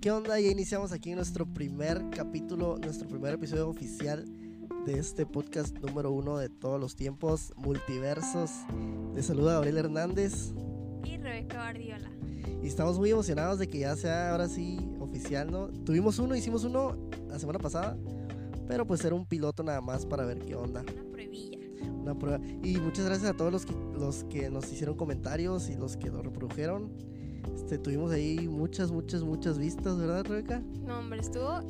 ¿Qué onda? Ya iniciamos aquí nuestro primer capítulo, nuestro primer episodio oficial de este podcast número uno de todos los tiempos, Multiversos. Te saluda Gabriel Hernández. Y Rebeca Bardiola. Y estamos muy emocionados de que ya sea ahora sí oficial, ¿no? Tuvimos uno, hicimos uno la semana pasada, pero pues era un piloto nada más para ver qué onda. Una pruebilla. Una prueba. Y muchas gracias a todos los que, los que nos hicieron comentarios y los que lo reprodujeron. Este, tuvimos ahí muchas, muchas, muchas vistas, ¿verdad, Rebeca? No, hombre, estuvo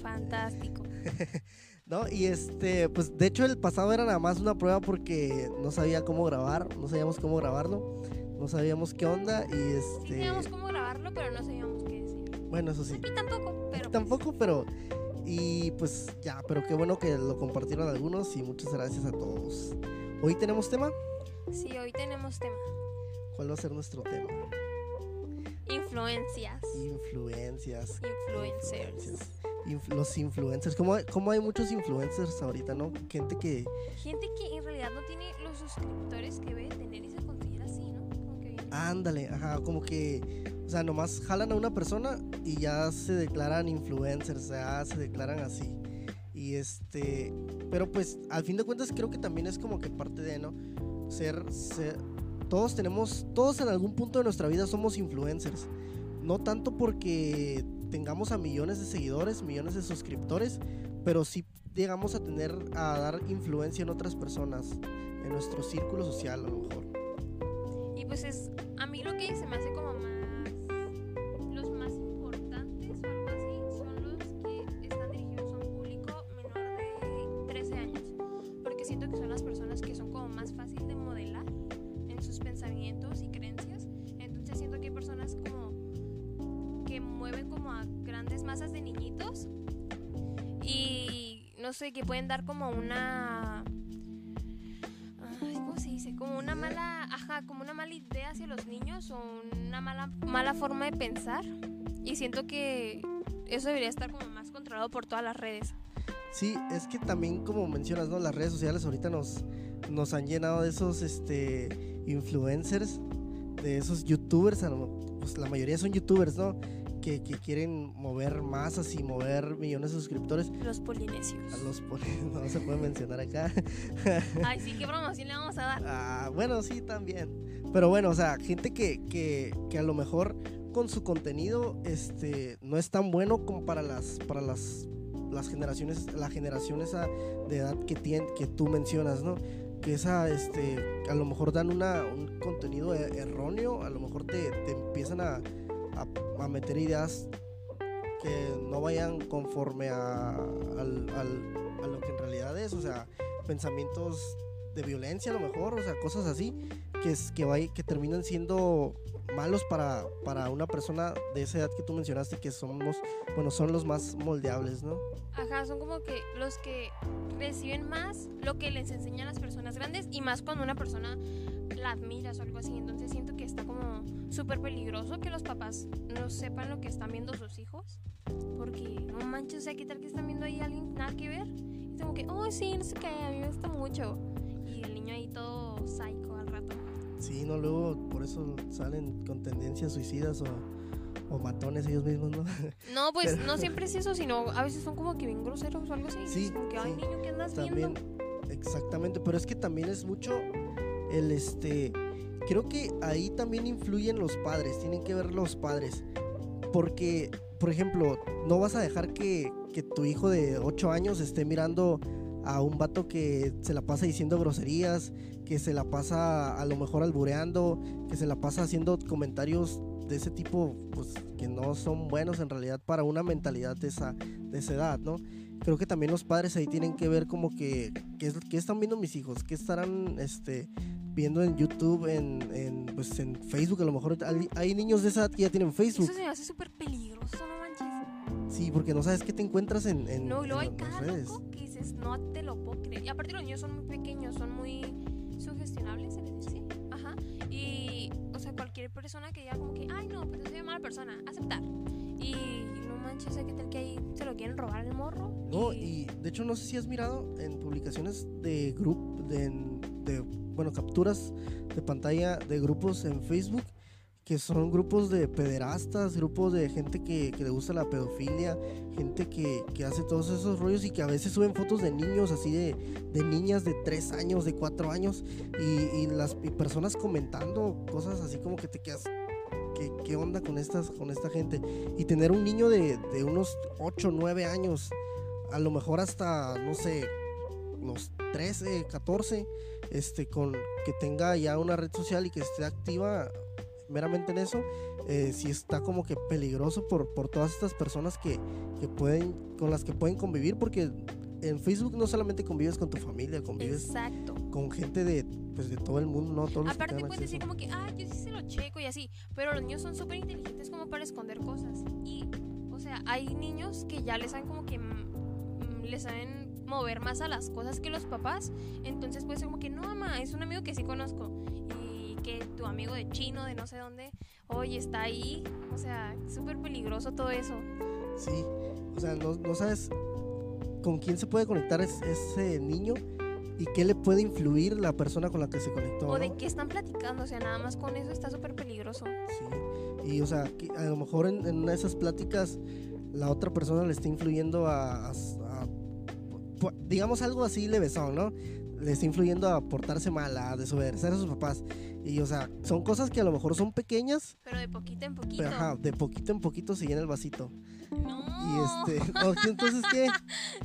fantástico. ¿No? Y este, pues de hecho el pasado era nada más una prueba porque no sabía cómo grabar, no sabíamos cómo grabarlo, no sabíamos qué onda y Sí este... sabíamos cómo grabarlo, pero no sabíamos qué decir. Bueno, eso sí. Aquí tampoco, pero. pues, Tampoco, pero... Y pues ya, pero qué bueno que lo compartieron algunos y muchas gracias a todos. Hoy tenemos tema. Sí, hoy tenemos tema. ¿Cuál va a ser nuestro tema? Influencias. Influencias. Influencers. Inf- los influencers. ¿Cómo, cómo hay muchos influencers ahorita, no? Gente que... Gente que en realidad no tiene los suscriptores que debe tener y se considera así, ¿no? Como que Ándale, ajá, como que... O sea, nomás jalan a una persona y ya se declaran influencers, o sea, se declaran así. Y este... Pero pues, al fin de cuentas, creo que también es como que parte de, ¿no? Ser... ser todos tenemos... Todos en algún punto de nuestra vida somos influencers. No tanto porque tengamos a millones de seguidores, millones de suscriptores, pero sí llegamos a tener, a dar influencia en otras personas, en nuestro círculo social a lo mejor. Y pues es. A mí lo que se me hace como más. Sé, que pueden dar como una. ¿Cómo se dice? Como una mala, ajá, como una mala idea hacia los niños o una mala, mala forma de pensar. Y siento que eso debería estar como más controlado por todas las redes. Sí, es que también como mencionas, ¿no? Las redes sociales ahorita nos, nos han llenado de esos este, influencers, de esos youtubers, pues la mayoría son youtubers, ¿no? Que, que quieren mover masas y mover millones de suscriptores. Los polinesios. A los poli- no se puede mencionar acá. Ay, sí, qué promoción le vamos a dar. Ah, bueno, sí, también. Pero bueno, o sea, gente que, que, que a lo mejor con su contenido este, no es tan bueno como para las, para las, las generaciones, la generación esa de edad que, tien, que tú mencionas, ¿no? Que esa, este, a lo mejor dan una, un contenido e- erróneo, a lo mejor te, te empiezan a, a, meter ideas que no vayan conforme a, lo que en realidad es, o sea, pensamientos de violencia a lo mejor, o sea, cosas así, que, es, que, vay- que terminan siendo malos para, para una persona de esa edad que tú mencionaste, que somos, bueno, son los más moldeables, ¿no? Ajá, son como que los que reciben más lo que les enseñan las personas grandes y más cuando una persona la admiras o algo así. Entonces siento que está como súper peligroso que los papás no sepan lo que están viendo sus hijos. Porque no manches, sea, ¿qué tal que están viendo ahí a alguien nada que ver? Y como que, oh, sí, no sé qué, a mí me gusta mucho. Y el niño ahí todo psycho. Sí, no, luego por eso salen con tendencias suicidas o, o matones ellos mismos, ¿no? No, pues Pero- no siempre es eso, sino a veces son como que bien groseros o algo así. Sí, como que, ay, sí. niño, ¿qué andas También, viendo? exactamente, pero es que también es mucho el este. Creo que ahí también influyen los padres, tienen que ver los padres. Porque, por ejemplo, no vas a dejar que, que tu hijo de 8 años esté mirando a un vato que se la pasa diciendo groserías, que se la pasa a lo mejor albureando, que se la pasa haciendo comentarios de ese tipo, pues que no son buenos en realidad para una mentalidad de esa, de esa edad, ¿no? Creo que también los padres ahí tienen que ver como que qué, qué están viendo mis hijos, qué estarán este, viendo en YouTube, en, en, pues, en Facebook, a lo mejor hay, hay niños de esa edad que ya tienen Facebook. Eso se me hace súper peligroso, no manches. Sí, porque no sabes qué te encuentras en, en, No, y luego hay en las cada redes. loco que dices, no te lo puedo creer. Y aparte los niños son muy pequeños, son muy ¿se les dice? Ajá. Y, o sea, cualquier persona que diga como que, ay, no, pues soy mala persona, aceptar. Y no manches, ¿qué tal que ahí se lo quieren robar el morro? No, y de hecho no sé si has mirado en publicaciones de grupo, de, de, bueno, capturas de pantalla de grupos en Facebook que son grupos de pederastas, grupos de gente que, le gusta la pedofilia, gente que, que, hace todos esos rollos y que a veces suben fotos de niños, así de, de niñas de 3 años, de 4 años, y, y las y personas comentando cosas así como que te quedas, ¿qué, qué onda con, estas, con esta gente? Y tener un niño de, de unos 8, 9 años, a lo mejor hasta, no sé, los 13, 14, este, con que tenga ya una red social y que esté activa meramente en eso, eh, si está como que peligroso por, por todas estas personas que, que, pueden, con las que pueden convivir, porque en Facebook no solamente convives con tu familia, convives Exacto. con gente de, pues, de todo el mundo, ¿no? Todos Aparte puedes decir como que, ah, yo sí se lo checo y así, pero los niños son súper inteligentes como para esconder cosas. Y, o sea, hay niños que ya les saben como que, les saben mover más a las cosas que los papás. Entonces puede ser como que, no, mamá, es un amigo que sí conozco. Y que tu amigo de chino, de no sé dónde, oye, está ahí. O sea, súper peligroso todo eso. Sí, o sea, no, no sabes con quién se puede conectar es- ese niño y qué le puede influir la persona con la que se conectó. O de ¿no? qué están platicando, o sea, nada más con eso está súper peligroso. Sí. Y o sea, a lo mejor en, en una de esas pláticas la otra persona le está influyendo a, a- a- digamos algo así levesón, ¿no? Le está influyendo a portarse mal, a desobedecer a sus papás. Y o sea, son cosas que a lo mejor son pequeñas, Pero de poquito en poquito. pero ajá, de poquito en poquito se llena el vasito. No. Y este, ¿o qué- entonces qué?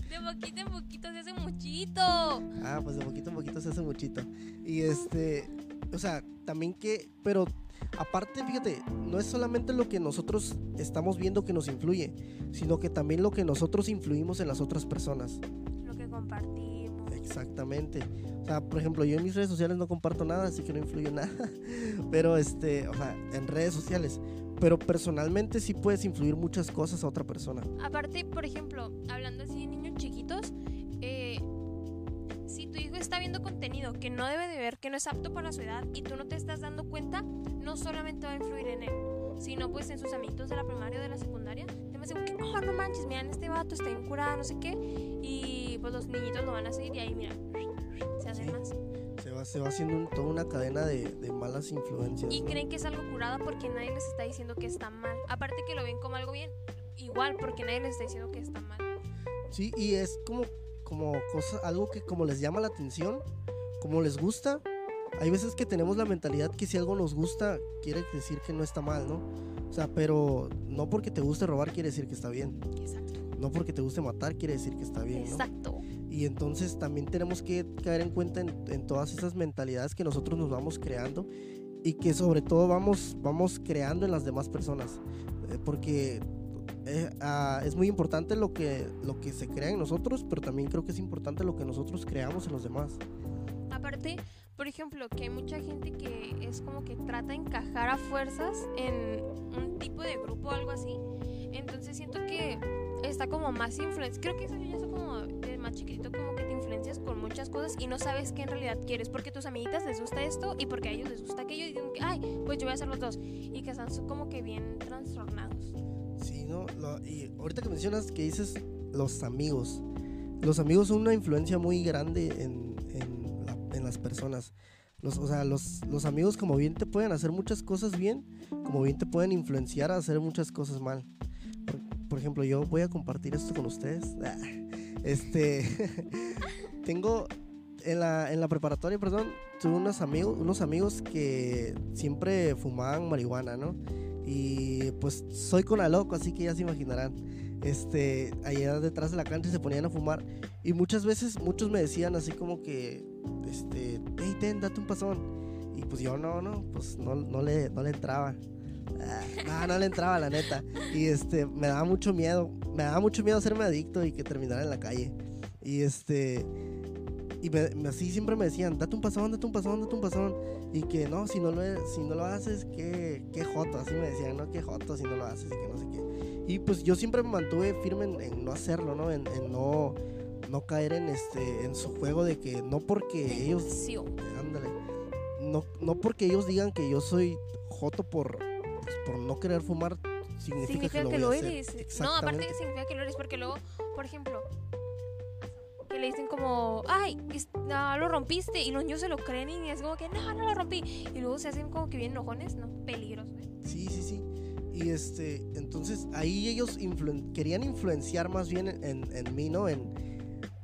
De poquito en poquito se hace muchito. Ah, pues de poquito en poquito se hace muchito. Y este, o sea, también que, pero aparte, fíjate, no es solamente lo que nosotros estamos viendo que nos influye, sino que también lo que nosotros influimos en las otras personas. Lo que compartimos. Exactamente. O sea, por ejemplo, yo en mis redes sociales no comparto nada, así que no influyo en nada. Pero este, o sea, en redes sociales. Pero personalmente sí puedes influir muchas cosas a otra persona. Aparte, por ejemplo, hablando así de niños chiquitos, eh, si tu hijo está viendo contenido que no debe de ver, que no es apto para su edad y tú no te estás dando cuenta, no solamente va a influir en él, sino pues en sus amiguitos de la primaria o de la secundaria. Te como que, oh, no manches, miren, este vato está bien curado, no sé qué. Y pues los niñitos lo van a seguir y ahí, mira, se hacen Sí. más. Se va, se va haciendo un- toda una cadena de, de malas influencias. Y ¿no? creen que es algo curado porque nadie les está diciendo que está mal. Aparte que lo ven como algo bien, igual porque nadie les está diciendo que está mal. Sí, y es como, como cosa, algo que como les llama la atención, como les gusta. Hay veces que tenemos la mentalidad que si algo nos gusta, quiere decir que no está mal, ¿no? O sea, pero no porque te guste robar quiere decir que está bien. Exacto. No porque te guste matar quiere decir que está bien, ¿no? Exacto. Y entonces también tenemos que caer en cuenta en, en todas esas mentalidades que nosotros nos vamos creando y que sobre todo vamos, vamos creando en las demás personas. Eh, porque eh, ah, es muy importante lo que, lo que se crea en nosotros, pero también creo que es importante lo que nosotros creamos en los demás. Aparte, por ejemplo, que hay mucha gente que es como que trata de encajar a fuerzas en un tipo de grupo o algo así. Entonces siento que está como más influencia. Creo que eso ya es como de más chiquito, como que te influencias con muchas cosas y no sabes qué en realidad quieres. Porque a tus amiguitas les gusta esto y porque a ellos les gusta aquello. Y dicen que, ay, pues yo voy a hacer los dos. Y que están como que bien trastornados. Sí, ¿no? Y ahorita que mencionas que dices los amigos, los amigos son una influencia muy grande en, en las personas. Los, o sea, los, los amigos como bien te pueden hacer muchas cosas bien, como bien te pueden influenciar a hacer muchas cosas mal. Por, ejemplo, yo voy a compartir esto con ustedes. Este, tengo en la, en la preparatoria, perdón, tuve unos amigos, unos amigos que siempre fumaban marihuana, ¿no? Y pues soy con loco, así que ya se imaginarán. Este, allá detrás de la cancha se ponían a fumar. Y muchas veces, muchos me decían así como que, este, hey, ten, date un pasón. Y pues yo no, no, pues no, no, le, no le entraba. Ah, no, no le entraba, la neta. Y este, me daba mucho miedo. Me daba mucho miedo hacerme adicto y que terminara en la calle. Y este, y me, me- así siempre me decían, date un pasón, date un pasón, date un pasón. Y que no, si no lo, si no lo haces, qué, qué joto. Así me decían, no, qué joto si no lo haces y que no sé qué. Y pues yo siempre me mantuve firme en, en no hacerlo, ¿no? En, en no, no caer en, este, en su juego de que no porque ellos ándale. No, no porque ellos digan que yo soy joto por, por no querer fumar, significa, significa que que lo, eres. No, aparte que significa que lo eres porque luego, por ejemplo, que le dicen como, ay, no, lo rompiste y los niños se lo creen y es como que no, no lo rompí y luego se hacen como que bien enojones, no, peligroso, ¿eh? Sí, sí, sí. Y este, entonces ahí ellos influen- querían influenciar más bien en, en mí, ¿no? En,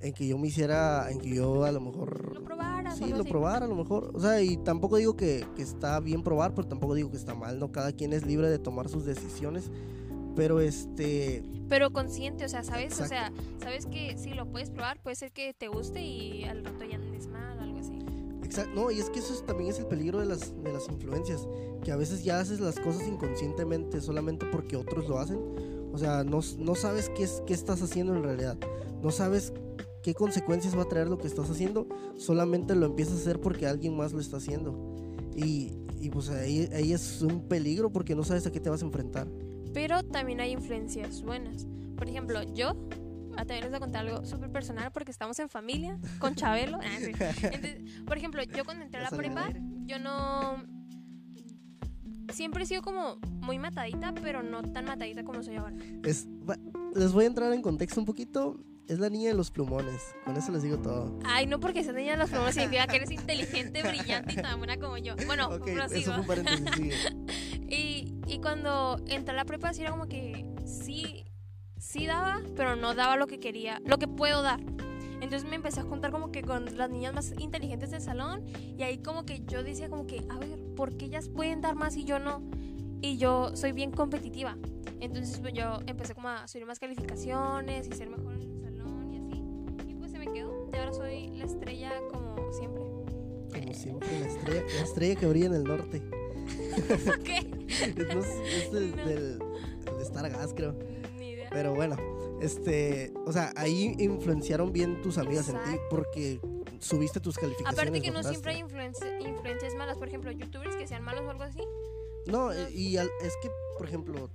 en que yo me hiciera, en que yo a lo mejor... Lo probaras. o Sí, lo así. probar a lo mejor. O sea, y tampoco digo que, que está bien probar, pero tampoco digo que está mal, ¿no? Cada quien es libre de tomar sus decisiones. Pero este, Pero consciente, o sea, ¿sabes? Exacto. O sea, sabes que si lo puedes probar, puede ser que te guste y al rato ya andes mal, algo así. exacto, no, y es que eso es- también es el peligro de las, de las influencias, que a veces ya haces las cosas inconscientemente solamente porque otros lo hacen. O sea, no, no sabes qué, es, qué estás haciendo en realidad. No sabes qué consecuencias va a traer lo que estás haciendo. Solamente lo empiezas a hacer porque alguien más lo está haciendo. Y, y pues ahí, ahí es un peligro porque no sabes a qué te vas a enfrentar. Pero también hay influencias buenas. Por ejemplo, yo, ah, también les voy a contar algo súper personal porque estamos en familia con Chabelo. Ah, sí. Entonces, por ejemplo, yo cuando entré a la prepa, yo no... Siempre he sido como muy matadita, pero no tan matadita como soy ahora. Es, les voy a entrar en contexto un poquito. Es la niña de los plumones. Con eso les digo todo. Ay, no porque seas niña de los problemas significa que eres inteligente, brillante y tan buena como yo. Bueno, ok, prosigo. eso fue un paréntesis. sigue. Y, y cuando entré a la prepa, sí era como que sí, sí daba, pero no daba lo que quería, lo que puedo dar. Entonces me empecé a juntar como que con las niñas más inteligentes del salón y ahí como que yo decía como que, a ver, ¿por qué ellas pueden dar más y yo no? Y yo soy bien competitiva. Entonces pues yo empecé como a subir más calificaciones y ser mejor en ahora soy la estrella como siempre. Como siempre, la estrella, la estrella que brilla en el norte. ¿Qué? No sé, es del, No. del, del Stargas, creo. Ni idea. Pero bueno, este, o sea, ahí influenciaron bien tus amigas en ti porque subiste tus calificaciones. Aparte que no siempre hay influencia- influencias malas, por ejemplo, youtubers que sean malos o algo así. No, eh, y al- es que, por ejemplo,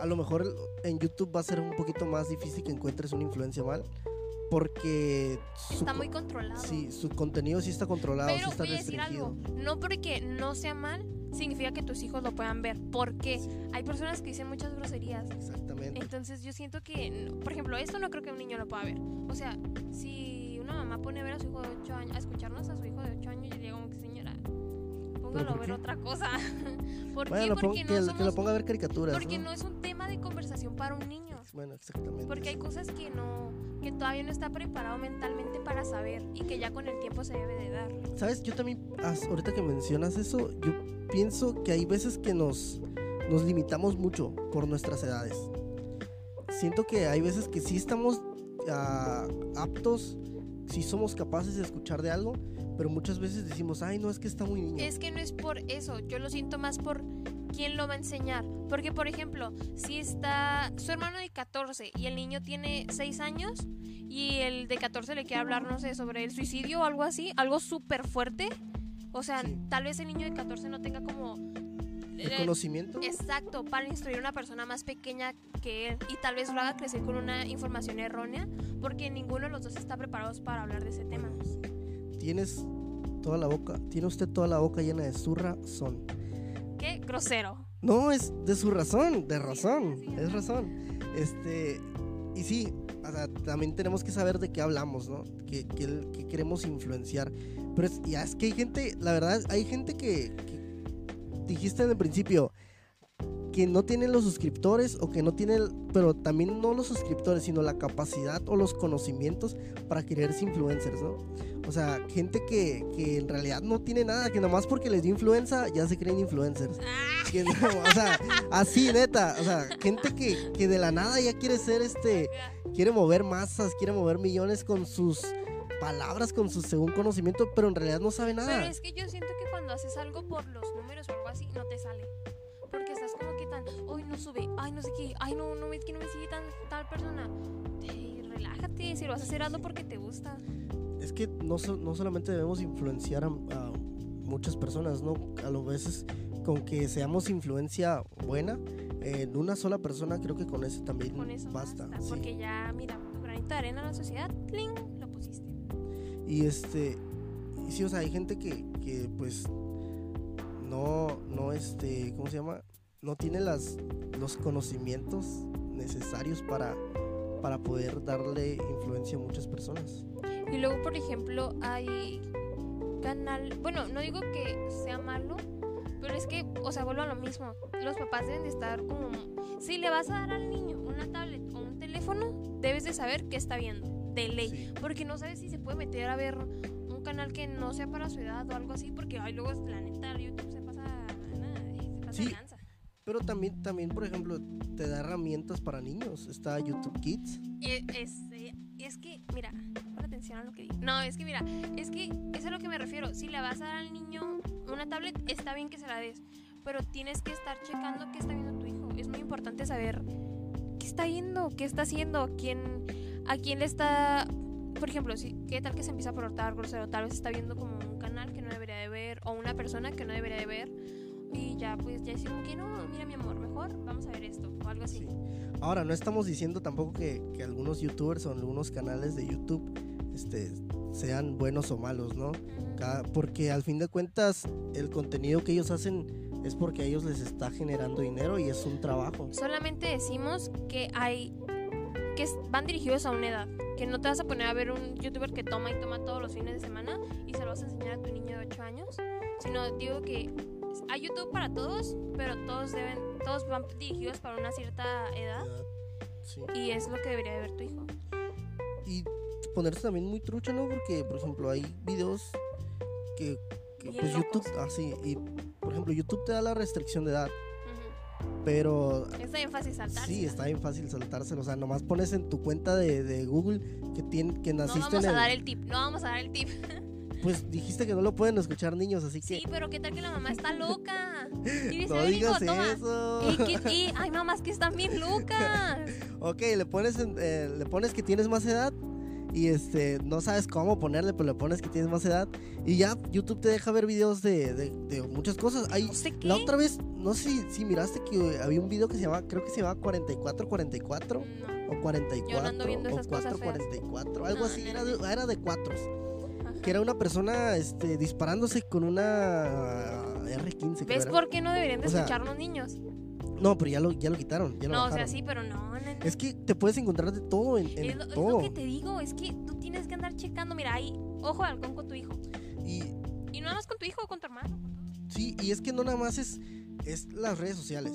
a lo mejor en YouTube va a ser un poquito más difícil que encuentres una influencia mal porque Está muy controlado. sí, su contenido sí está controlado, Pero sí está voy a decir algo, no porque no sea mal, significa que tus hijos lo puedan ver. Porque hay personas que dicen muchas groserías. Exactamente. Entonces yo siento que, por ejemplo, esto no creo que un niño lo pueda ver. O sea, si una mamá pone a ver a su hijo de 8 años, a escucharnos a su hijo de 8 años, yo digo como que señora, póngalo a ver otra cosa. ¿Por Bueno, qué? Porque que, no que lo somos... ponga a ver caricaturas. Porque ¿no? no es un tema de conversación para un niño. Bueno, exactamente. Porque hay cosas que no, que todavía no está preparado mentalmente para saber y que ya con el tiempo se debe de dar. ¿Sabes? Yo también, ahorita que mencionas eso, yo pienso que hay veces que nos, nos limitamos mucho por nuestras edades. Siento que hay veces que sí estamos ah, aptos, sí somos capaces de escuchar de algo, pero muchas veces decimos, ay, no, es que está muy niño. Es que no es por eso, yo lo siento más por quién lo va a enseñar. Porque, por ejemplo, si está su hermano de 14 y el niño tiene 6 años y el de 14 le quiere hablar, no sé, sobre el suicidio o algo así, algo súper fuerte. O sea, Sí. tal vez el niño de 14 no tenga como... El eh, conocimiento. Exacto, para instruir a una persona más pequeña que él y tal vez lo haga crecer con una información errónea porque ninguno de los dos está preparados para hablar de ese tema. Tienes toda la boca, tiene usted toda la boca llena de su razón. Grosero. No, es de su razón, de razón, es razón. Este, y sí, o sea, también tenemos que saber de qué hablamos, ¿no? Que, que, que queremos influenciar. Pero es, ya es que hay gente, la verdad, hay gente que, que dijiste en el principio que no tienen los suscriptores o que no tienen, pero también no los suscriptores, sino la capacidad o los conocimientos para quererse influencers, ¿no? O sea, gente que, que en realidad no tiene nada, que nomás porque les dio influenza ya se creen influencers. Que no, o sea, así neta, o sea, gente que, que de la nada ya quiere ser este, quiere mover masas, quiere mover millones con sus palabras, con su según conocimiento, pero en realidad no sabe Pero nada. es que yo siento que cuando haces algo por los números o algo así, no te sale. Hoy no sube, ay no sé qué, ay no, no es que no me sigue tan, tal persona. Ey, relájate, si lo vas a hacer hazlo porque te gusta. Es que no, no solamente debemos influenciar a, a muchas personas, ¿no? A lo veces con que seamos influencia buena en una sola persona, creo que con eso también Con eso basta. basta. sí. Porque ya, mira, tu granito de arena en la sociedad, ¡tling! lo pusiste. Y este, y sí, o sea, hay gente que, que pues no, no, este, ¿cómo se llama? No tiene las, los conocimientos necesarios para, para poder darle influencia a muchas personas. Y luego, por ejemplo, hay canal, bueno, no digo que sea malo, Pero es que, o sea, vuelvo a lo mismo. Los papás deben de estar como... Si le vas a dar al niño una tablet o un teléfono, debes de saber qué está viendo. De ley. Sí. Porque no sabes si se puede meter a ver un canal que no sea para su edad o algo así. Porque, ay, luego, la neta, YouTube se pasa... Se pasa Sí. lanza. Pero también, también, por ejemplo, te da herramientas para niños. Está YouTube Kids. Es, eh, es que, mira, pon atención a lo que digo. No, es que, mira, es que es a lo que me refiero. Si le vas a dar al niño una tablet, está bien que se la des. Pero tienes que estar checando qué está viendo tu hijo. Es muy importante saber qué está viendo, qué está haciendo, quién, a quién le está. Por ejemplo, si, ¿qué tal que se empieza a portar grosero? Tal vez está viendo como un canal que no debería de ver o una persona que no debería de ver. Y ya, pues, ya decir como que no, mira, mi amor, mejor vamos a ver esto o algo así. Sí. Ahora, no estamos diciendo tampoco que, que algunos youtubers o algunos canales de YouTube este, sean buenos o malos, ¿no? Cada- porque al fin de cuentas, el contenido que ellos hacen es porque a ellos les está generando dinero y es un trabajo. Solamente decimos que hay que van dirigidos a una edad, que no te vas a poner a ver un youtuber que toma y toma todos los fines de semana y se lo vas a enseñar a tu niño de 8 años, sino digo que hay YouTube para todos, pero todos deben todos van dirigidos para una cierta edad Sí. y es lo que debería de ver tu hijo. Y ponerse también muy trucha, ¿no? Porque, por ejemplo, hay videos que, que, pues YouTube, así, y por ejemplo, YouTube te da la restricción de edad, pero Está bien fácil saltar. Sí, está bien fácil saltárselo. O sea, nomás pones en tu cuenta de, de Google que, tien- que No naciste vamos en a el... dar el tip, no vamos a dar el tip. Pues dijiste que no lo pueden escuchar niños, así que... Sí, pero qué tal que la mamá está loca. ¿Quieres no saber, hijo? digas Toma. eso. Y que- y hay mamás que están bien locas. Ok, le pones, eh, le pones que tienes más edad y este no sabes cómo ponerle, pero le pones que tienes más edad y ya YouTube te deja ver videos de, de- de muchas cosas. Hay, No sé qué. la otra vez, no sé si, si miraste que había un video que se llama, creo que se llama 4444 No. o 44 Yo no ando viendo o esas cosas feas. 444, algo No, así, no, era no. de, era de cuatros. Que era una persona este, disparándose con una R15. creo ¿Ves por qué no deberían de O sea, escuchar los niños? No, pero ya lo, ya lo quitaron. Ya lo No, o sea, sí, pero no. no, no. Es que te puedes encontrar de todo en, en Es lo, es lo que te digo, es que tú tienes que andar checando. Mira, ahí, ojo de halcón con tu hijo. Y Y no nada más con tu hijo, con tu hermano. sí, y es que no nada más es, es las redes sociales.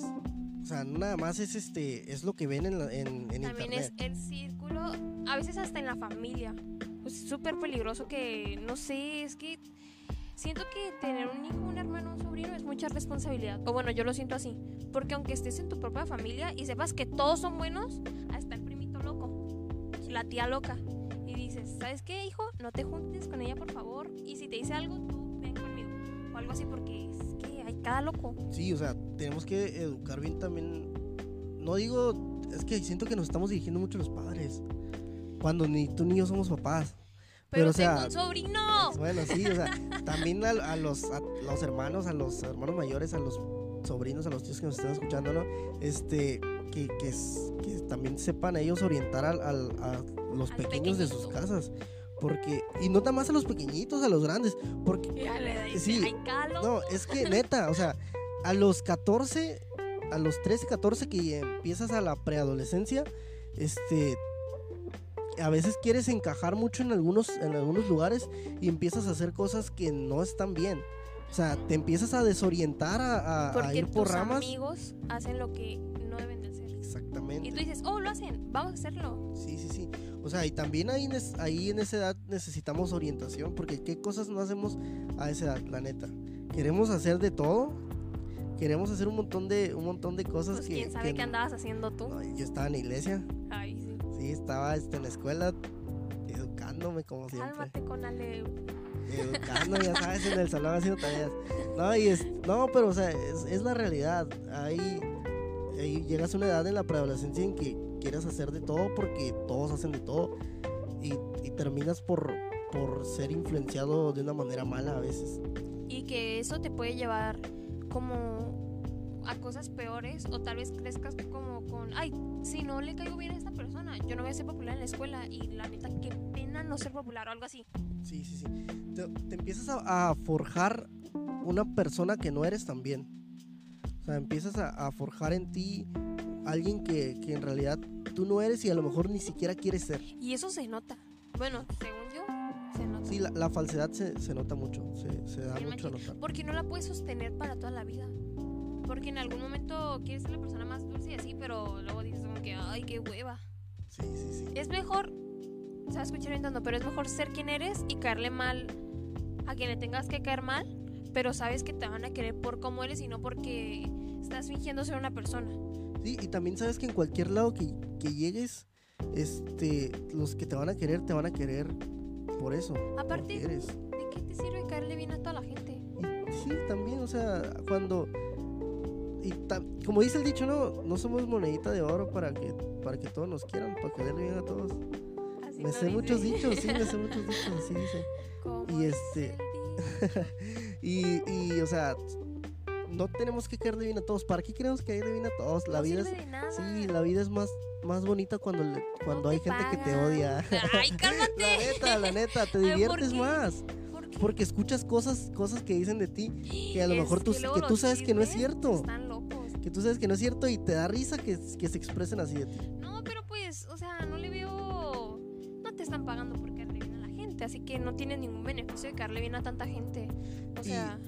O sea, nada más es este, es lo que ven en, la- en, en También internet. es el círculo, a veces hasta en la familia. Pues es súper peligroso que, no sé, es que siento que tener un hijo, un hermano, un sobrino es mucha responsabilidad. O bueno, yo lo siento así. Porque aunque estés en tu propia familia y sepas que todos son buenos, hasta el primito loco, la tía loca. Y dices, ¿sabes qué, hijo? No te juntes con ella, por favor. Y si te dice algo, tú ven conmigo. O algo así, porque es que cada loco. Sí, o sea, tenemos que educar bien también. No digo, es que siento que nos estamos dirigiendo mucho a los padres. Cuando ni tú ni yo somos papás. Pero, Pero, o sea, tengo un sobrino. Bueno, sí, o sea, también a, a los, a los hermanos, a los hermanos mayores, a los sobrinos, a los tíos que nos están escuchando, ¿no? Este, que, que, también sepan ellos orientar al- al- a los pequeños de sus casas. Porque, y no tan más a los pequeñitos, a los grandes. Porque, Ya le dice, Sí. "Ay, calo". no, es que neta, o sea, a los 14, a los 13, 14 que empiezas a la preadolescencia, este, a veces quieres encajar mucho en algunos, en algunos lugares y empiezas a hacer cosas que no están bien. O sea, te empiezas a desorientar, a, a- a ir por tus ramas. amigos hacen lo que hacer. Y Exactamente. tú dices, oh, lo hacen, vamos a hacerlo. Sí, sí, sí. O sea, y también ahí, ahí en esa edad necesitamos orientación, porque qué cosas no hacemos a esa edad, la neta. Queremos hacer de todo, queremos hacer un montón de, un montón de cosas Pues que... quién sabe que qué andabas haciendo tú. no, yo estaba en la iglesia, Ay, sí. sí, estaba este, en la escuela, educándome como siempre. Cálmate con Ale. Educando, ya sabes, en el salón haciendo tareas. No, y es, no, pero o sea, es, es la realidad. Ahí, ahí llegas a una edad en la preadolescencia en que quieres hacer de todo porque todos hacen de todo y, y terminas por, por ser influenciado de una manera mala a veces. Y que eso te puede llevar como a cosas peores o tal vez crezcas como con, ay, si no le caigo bien a esta persona, yo no voy a ser popular en la escuela y la neta, qué pena no ser popular o algo así. Sí, sí, sí. Te, te empiezas a, a forjar una persona que no eres también. Sea, empiezas a, a forjar en ti alguien que, que en realidad tú no eres y a lo mejor ni siquiera quieres ser. Y eso se nota. Bueno, según yo, se nota. Sí, la, la falsedad se, se nota mucho, se, se da mucho a notar. Porque no la puedes sostener para toda la vida. Porque en algún momento quieres ser la persona más dulce y así, pero luego dices como que, ay, qué hueva. Sí, sí, sí. Es mejor, se va a escuchar pero es mejor ser quien eres y caerle mal a quien le tengas que caer mal, pero sabes que te van a querer por cómo eres y no porque estás fingiendo ser una persona. Sí, y también sabes que en cualquier lado que, que llegues, este, los que te van a querer, te van a querer por eso. Aparte, eres. ¿de qué te sirve caerle bien a toda la gente? Y sí, también, o sea, cuando... Y ta- como dice el dicho, no, no somos monedita de oro para que, para que todos nos quieran, para que bien a todos. Así Me lo sé dice. muchos dichos, sí, me sé muchos dichos, así dice. Como Y este-. Y, y, o sea, no tenemos que caerle bien a todos. ¿Para qué queremos caerle bien a todos? La no vida es... Sí, la vida es más, más bonita cuando, le- cuando No hay te gente que te odia. Ay, cálmate. La neta, la neta, te Ay, ¿por diviertes más. Porque escuchas cosas, cosas que dicen de ti que a lo Es mejor tú, que tú sabes que no es cierto. Están locos. Que tú sabes que no es cierto y te da risa que, que se expresen así de ti. No, pero pues, o sea, no le veo. No te están pagando por gente, así que no tienes ningún beneficio de caerle bien a tanta gente. O Y- sea,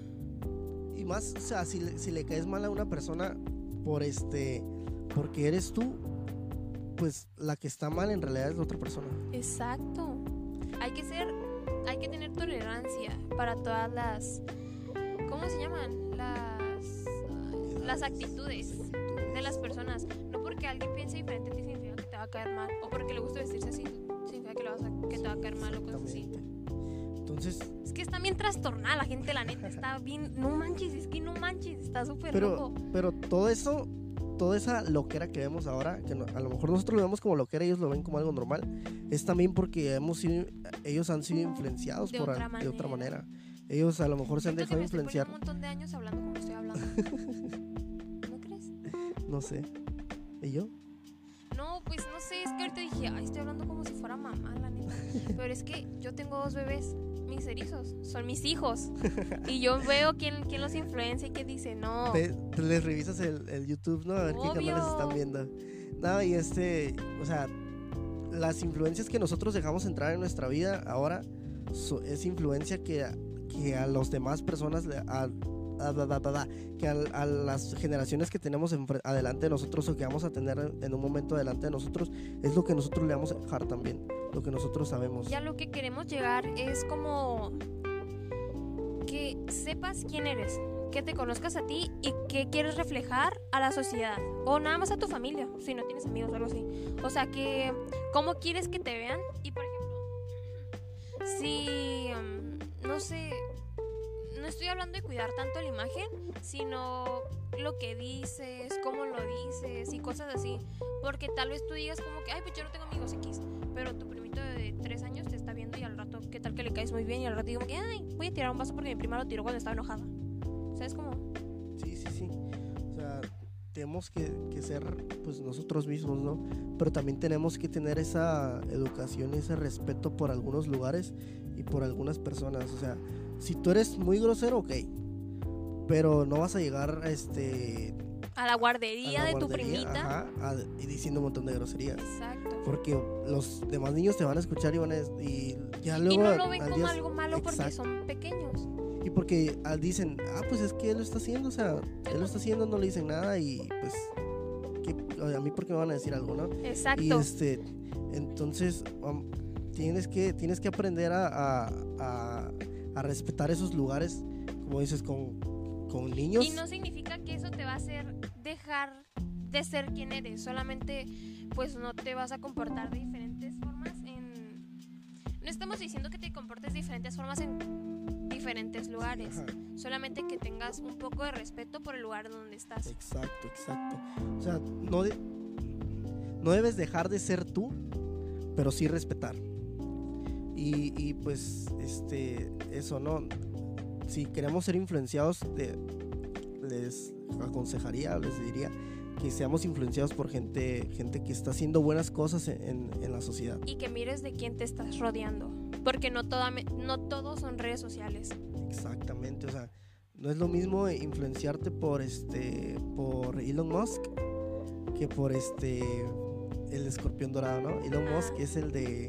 Y más, o sea, si le, si le caes mal a una persona por este, porque eres tú, pues la que está mal en realidad es la otra persona. exacto. Hay que ser. Hay que tener tolerancia para todas las. ¿Cómo se llaman? Las. Las actitudes de las personas. No porque alguien piense diferente a ti significa que te va a caer mal. O porque le gusta vestirse así que, le vas a- que te va a caer mal o cosas así. Entonces, Es que está bien trastornada la gente, la neta. Está bien. No manches, es que no manches. Está súper pero, loco. pero todo eso, toda esa loquera que vemos ahora, que no- a lo mejor nosotros lo vemos como loquera, ellos lo ven como algo normal, es también porque hemos sido, ellos han sido influenciados De por otra al- de otra manera. manera. Ellos a lo mejor se han dejado me influenciar, un montón de años hablando como estoy hablando. ¿No crees? no sé. ¿Y yo? Que ahorita dije, ay, estoy hablando como si fuera mamá, la neta. Pero es que yo tengo dos bebés, mis erizos, son mis hijos. Y yo veo quién, quién los influencia y quién dice, no. Te, te les revisas el, el YouTube, ¿no? A ver qué canales Obvio. están viendo. No, y este, o sea, las influencias que nosotros dejamos entrar en nuestra vida ahora so- es influencia que, a- que a las demás personas, a, a- da- da- da- da, que a, las generaciones que tenemos adelante de nosotros o que vamos a tener en- un momento adelante de nosotros, es lo que nosotros le vamos a dejar también, lo que nosotros sabemos. Ya lo que queremos llegar es como que sepas quién eres, que te conozcas a ti y que quieres reflejar a la sociedad o nada más a tu familia, si no tienes amigos o algo así. O sea, que cómo quieres que te vean y por ejemplo, si um, no sé, no estoy hablando de cuidar tanto la imagen, sino lo que dices, cómo lo dices y cosas así, porque tal vez tú digas como que, ay, pues yo no tengo amigos X, pero tu primito de tres años te está viendo y al rato, ¿qué tal que le caes muy bien? Y al rato digo que, ay, voy a tirar un vaso porque mi prima lo tiró cuando estaba enojada. ¿Sabes cómo? Sí, sí, sí. O sea, tenemos que, que ser pues nosotros mismos, ¿no? Pero también tenemos que tener esa educación y ese respeto por algunos lugares y por algunas personas. O sea, si tú eres muy grosero, ok. Pero no vas a llegar este, A la a guardería la de tu primita. ajá, a- y diciendo un montón de groserías. Exacto. Porque los demás niños te van a escuchar y van a... Y ya Y luego... no lo ven como día- algo malo porque son pequeños. Y porque ah, dicen, ah, pues es que él lo está haciendo, o sea, él lo está haciendo, no le dicen nada y pues, ¿qué- a mí porque me van a decir algo, ¿no? Y Exacto. este, entonces, um, tienes, que, tienes que aprender a, a, a- a respetar esos lugares, como dices, con, con niños. Y no significa que eso te va a hacer dejar de ser quien eres. Solamente, pues no te vas a comportar de diferentes formas en. No estamos diciendo que te comportes de diferentes formas en diferentes lugares. Ajá, Solamente que tengas un poco de respeto por el lugar donde estás. exacto, exacto. O sea, no, de- no debes dejar de ser tú, pero sí respetar. Y, y, pues, este, eso, ¿no? Si queremos ser influenciados, les aconsejaría, les diría que seamos influenciados por gente, gente que está haciendo buenas cosas en, en- la sociedad. Y que mires de quién te estás rodeando. Porque no, toda, no todos son redes sociales. Exactamente, o sea, no es lo mismo influenciarte por este, por Elon Musk que por este, el escorpión dorado, ¿no? Elon Ah. Musk es el de,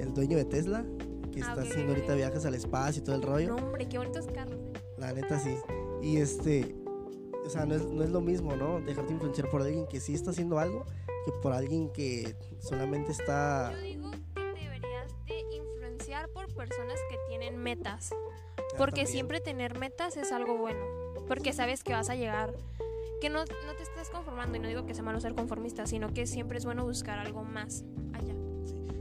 el dueño de Tesla, que Ah, está haciendo ahorita viajes al espacio y todo el rollo. No, hombre, qué bonitos carros. eh. La neta sí. Y este, o sea, no es, no es lo mismo, ¿no? Dejarte influenciar por alguien que sí está haciendo algo que por alguien que solamente está... Yo digo que deberías de influenciar por personas que tienen metas. Ah, Porque también. siempre tener metas es algo bueno. Porque sabes que vas a llegar. Que no, no te estés conformando. Y no digo que sea malo ser conformista, sino que siempre es bueno buscar algo más.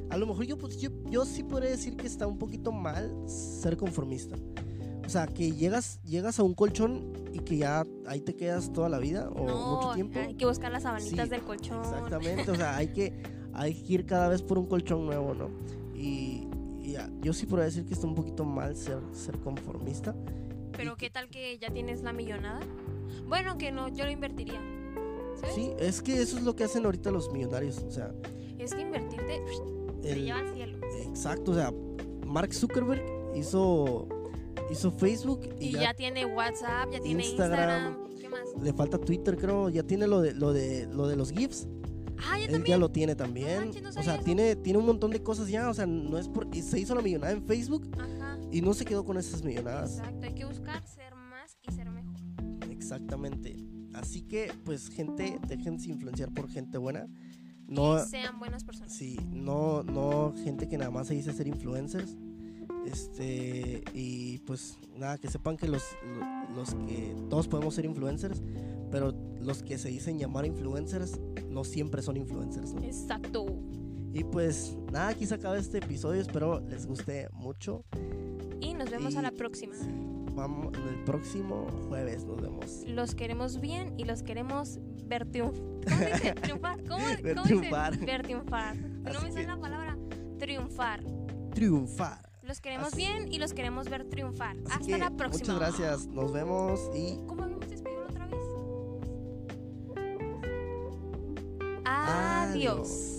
A lo mejor yo, pues, yo, yo sí podría decir que está un poquito mal ser conformista. O sea, que llegas, llegas a un colchón y que ya ahí te quedas toda la vida o no, mucho tiempo. hay que buscar las sabanitas Sí, del colchón. Exactamente, o sea, hay que, hay que ir cada vez por un colchón nuevo, ¿no? Y, y ya, yo sí podría decir que está un poquito mal ser, ser conformista. Pero qué tal que ya tienes la millonada. Bueno, que no, yo lo invertiría. ¿Sabes? Sí, es que eso es lo que hacen ahorita los millonarios, o sea, Es que invertirte te lleva al cielo. exacto, o sea, Mark Zuckerberg hizo, hizo Facebook y, Y ya, ya, tiene WhatsApp, ya tiene Instagram. Instagram. ¿Qué más? le falta Twitter, creo, ya tiene lo de lo de lo de los GIFs. Ah, ya Él también. ya lo tiene también. manches, no o sea, eso. tiene, tiene un montón de cosas ya. O sea, no es por. y se hizo la millonada en Facebook Ajá. y no se quedó con esas millonadas. Exacto, hay que buscar ser más y ser mejor. Exactamente. Así que, pues, gente, déjense influenciar por gente buena. No, sean buenas personas. sí, no, no gente que nada más se dice ser influencers. Este, y pues nada, que sepan que los, lo- los que todos podemos ser influencers, pero los que se dicen llamar influencers no siempre son influencers, ¿no? Exacto. Y pues nada, aquí se acaba este episodio, espero les guste mucho. Y nos vemos a la próxima. Sí, vamos, el próximo jueves nos vemos. Los queremos bien y los queremos ver triunfar. ¿Cómo dice? Triunfar. ¿Cómo, Ver cómo triunfar. dice? Ver triunfar. No Así me sale que- la palabra. Triunfar. Triunfar. Los queremos Así- bien y los queremos ver triunfar. Así Hasta que la próxima. Muchas gracias, nos vemos y ¿Cómo habíamos despedido otra vez? Adiós. Adiós.